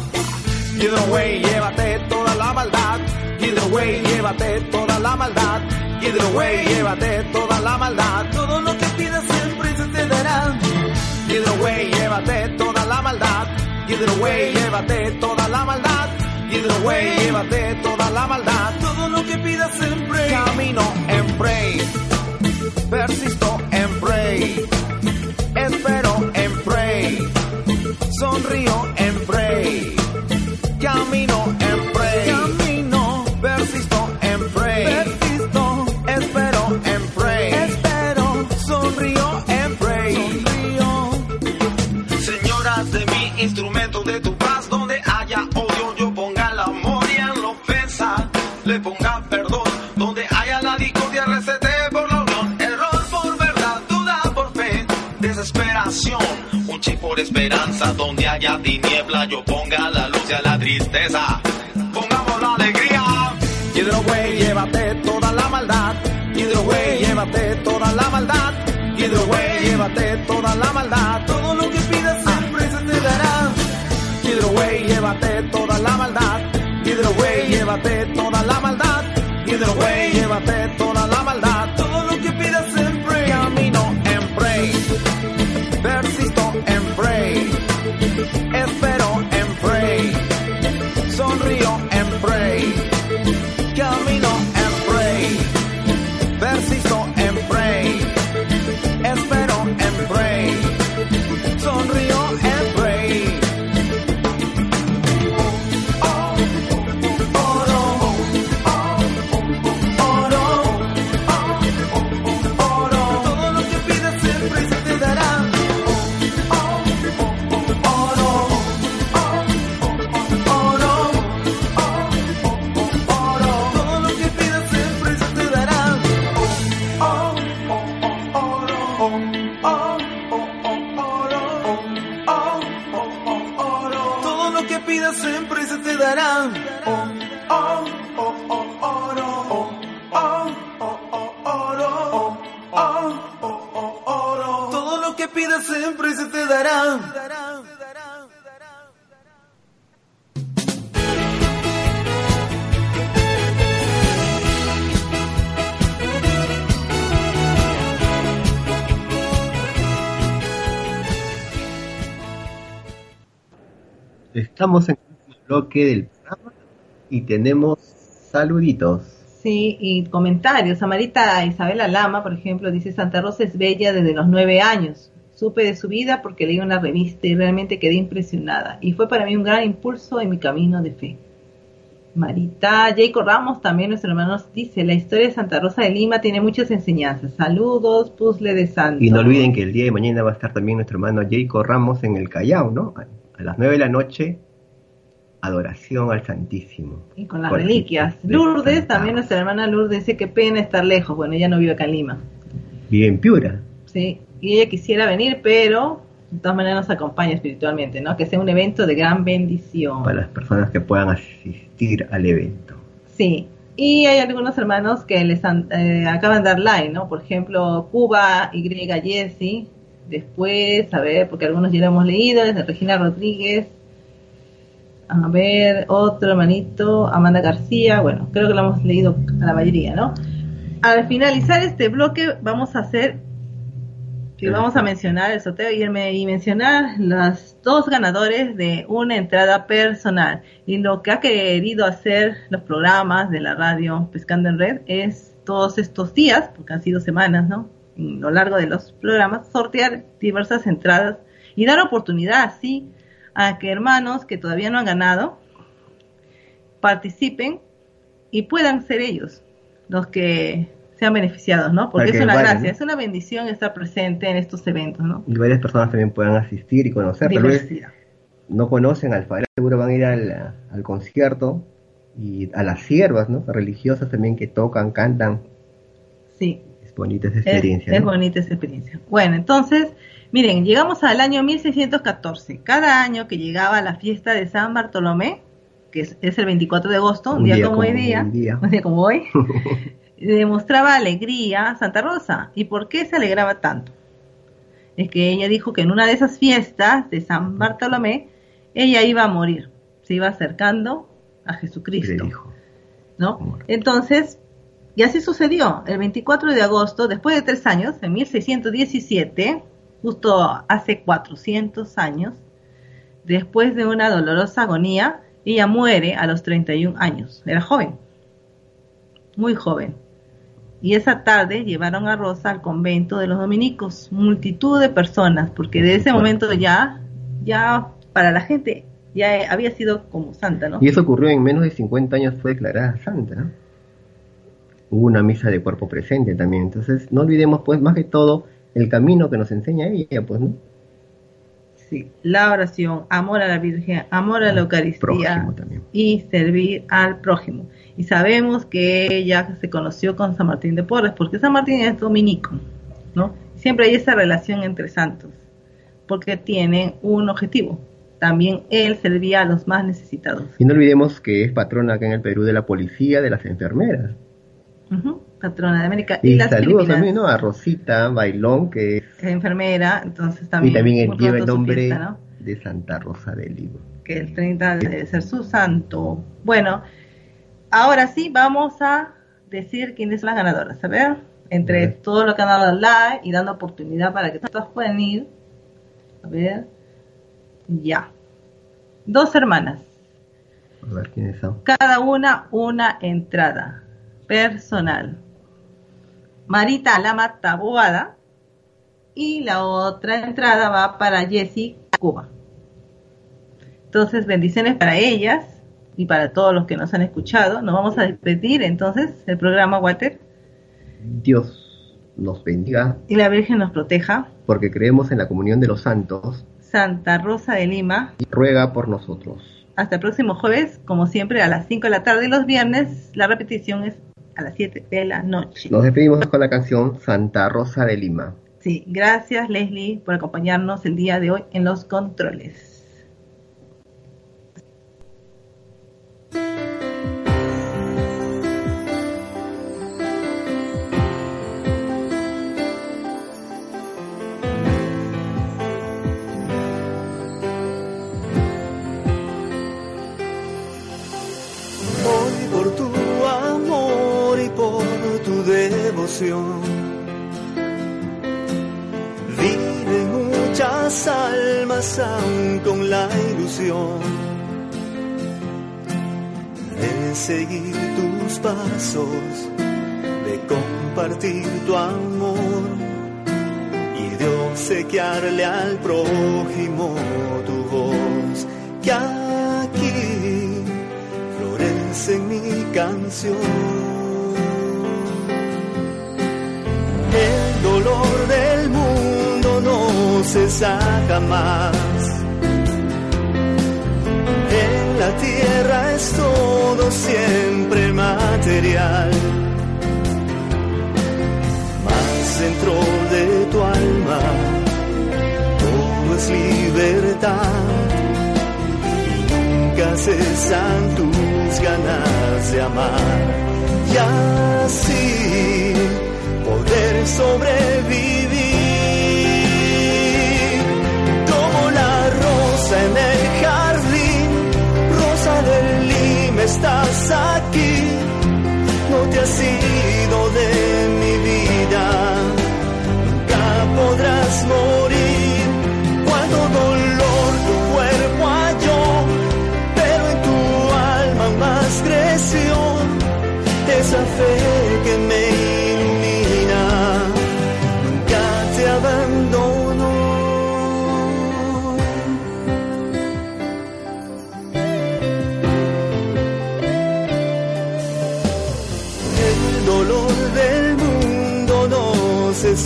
Either way, llévate toda la maldad. Either way, llévate toda la maldad. Either way, llévate toda la maldad. Todo lo que pidas siempre se te dará. Either way, llévate toda la maldad. Either way, llévate toda la maldad. Either way, llévate toda la maldad. Todo lo que pidas siempre. Camino en pray. Persisto en pray. Espero en pray. Sonrío Un chip por esperanza, donde haya tiniebla, yo ponga la luz y a la tristeza. Pongamos la alegría. Hidroway, llévate toda la maldad. Hidroway, llévate toda la maldad. Hidroway, llévate toda la maldad. Todo lo que pidas siempre se te dará. Hidroway, llévate toda la maldad. Hidroway, llévate toda la maldad. Hidroway, llévate Estamos en el bloque del programa y tenemos saluditos. Sí, y comentarios. Amarita Isabela Lama, por ejemplo, dice Santa Rosa es bella desde los nueve años. Supe de su vida porque leí una revista y realmente quedé impresionada. Y fue para mí un gran impulso en mi camino de fe. Marita Jacob Ramos, también nuestro hermano, nos dice, la historia de Santa Rosa de Lima tiene muchas enseñanzas. Saludos, puzzle de santo. Y no olviden que el día de mañana va a estar también nuestro hermano Jacob Ramos en el Callao, ¿no? A las 9 de la noche, adoración al Santísimo. Y con las reliquias. de Lourdes, Santa también nuestra hermana Lourdes dice que pena estar lejos. Bueno, ella no vive acá en Lima. Vive en Piura. Sí, y ella quisiera venir, pero de todas maneras nos acompaña espiritualmente, ¿no? Que sea un evento de gran bendición. Para las personas que puedan asistir al evento. Sí, y hay algunos hermanos que les han- eh, acaban de dar like, ¿no? Por ejemplo, Cuba, Y, Jesse. Después, a ver, porque algunos ya lo hemos leído, desde Regina Rodríguez. A ver, otro hermanito, Amanda García. Bueno, creo que lo hemos leído a la mayoría, ¿no? Al finalizar este bloque, vamos a hacer que vamos a mencionar el sorteo y, el y mencionar los dos ganadores de una entrada personal. Y lo que ha querido hacer los programas de la radio Pescando en Red es todos estos días, porque han sido semanas, ¿no? A lo largo de los programas, sortear diversas entradas y dar oportunidad así a que hermanos que todavía no han ganado participen y puedan ser ellos los que sean beneficiados, ¿no? Porque es una vayan, gracia, ¿no? es una bendición estar presente en estos eventos, ¿no? Y varias personas también puedan asistir y conocer. Diversidad. no conocen al seguro van a ir al, al concierto y a las siervas, ¿no? Religiosas también que tocan, cantan. Sí. Es bonita esa Es- experiencia. Es, ¿no? bonita esa experiencia. Bueno, entonces, miren, llegamos al año 1614. Cada año que llegaba la fiesta de San Bartolomé, que es, es el 24 de agosto, un, día, como, hoy día, un día. un día como hoy, demostraba alegría a Santa Rosa. ¿Y por qué se alegraba tanto? Es que ella dijo que en una de esas fiestas de San Bartolomé, ella iba a morir, se iba acercando a Jesucristo. ¿no? Entonces, y así sucedió. El 24 de agosto, después de tres años, en 1617, justo hace 400 años, después de una dolorosa agonía, ella muere a los 31 años. Era joven, muy joven. Y esa tarde llevaron a Rosa al convento de los dominicos, multitud de personas, porque de ese momento ya, ya para la gente ya había sido como santa, ¿no? Y eso ocurrió en menos de 50 años, fue declarada santa, ¿no? Hubo una misa de cuerpo presente también. Entonces, no olvidemos, pues, más que todo, el camino que nos enseña ella, pues, ¿no? Sí, la oración, amor a la Virgen, amor a la Eucaristía Prójimo también. y servir al prójimo. Y sabemos que ella se conoció con San Martín de Porres, porque San Martín es dominico, ¿no? Siempre hay esa relación entre santos, porque tienen un objetivo. También él servía a los más necesitados. Y no olvidemos que es patrona acá en el Perú de la policía, de las enfermeras. Patrona de América y, Y las saludos Filipinas. también, ¿no? A Rosita Bailón, que es, Es enfermera, entonces también. y también lleva el nombre fiesta, ¿no? de Santa Rosa del Libro. que el 30 debe ser su santo. Bueno, ahora sí vamos a decir quiénes son las ganadoras. A ver, entre todo lo que han dado like y dando oportunidad para que todas puedan ir. A ver, ya. Dos hermanas, A ver quiénes son. cada una una entrada personal. Marita Lama Taboada y la otra entrada va para Jessie Cuba. Entonces, bendiciones para ellas y para todos los que nos han escuchado. Nos vamos a despedir entonces el programa Walter Dios nos bendiga y la Virgen nos proteja. porque creemos en la comunión de los santos Santa Rosa de Lima. y ruega por nosotros. Hasta el próximo jueves, como siempre, a las 5 de la tarde y los viernes. La repetición es a las 7 de la noche. Nos despedimos con la canción Santa Rosa de Lima. Sí, gracias Leslie por acompañarnos el día de hoy en los controles. Devoción viven muchas almas aún con la ilusión de seguir tus pasos, de compartir tu amor y de obsequiarle al prójimo tu voz que aquí florece mi canción. Dolor del mundo no cesa jamás. En la tierra es todo siempre material. Mas dentro de tu alma todo es libertad nunca cesan tus ganas de amar y así poder sobrevivir. Como la rosa en el jardín rosa del Lima estás aquí. No te has ido de mi vida. Nunca podrás morir. Cuánto dolor tu cuerpo halló pero en tu alma más creció. Esa fe que me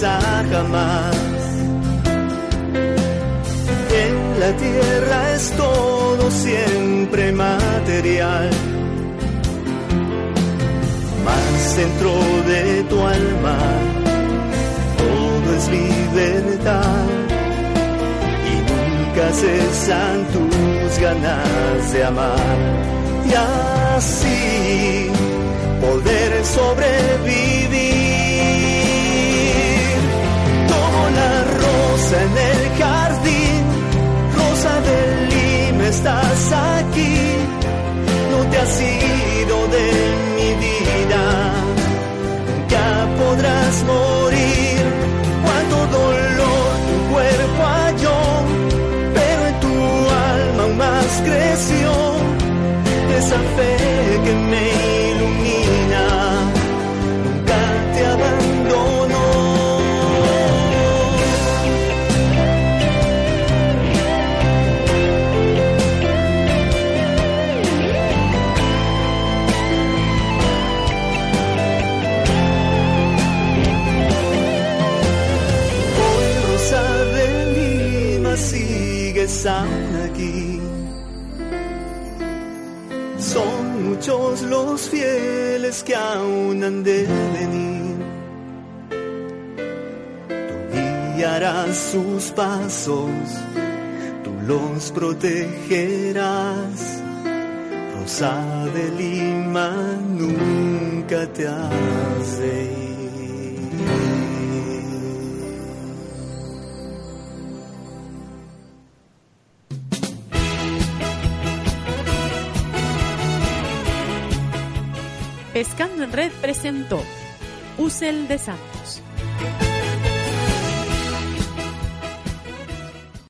jamás. En la tierra es todo siempre material. Mas dentro de tu alma todo es libertad y nunca cesan tus ganas de amar. Y así poder sobrevivir. En el jardín, rosa del Lima, estás aquí, no te has ido de mi vida, nunca podrás morir. Los fieles que aún han de venir. Tú guiarás sus pasos, tú los protegerás. Rosa de Lima, nunca te has de ir. Pescando Red presentó Usel de Santos.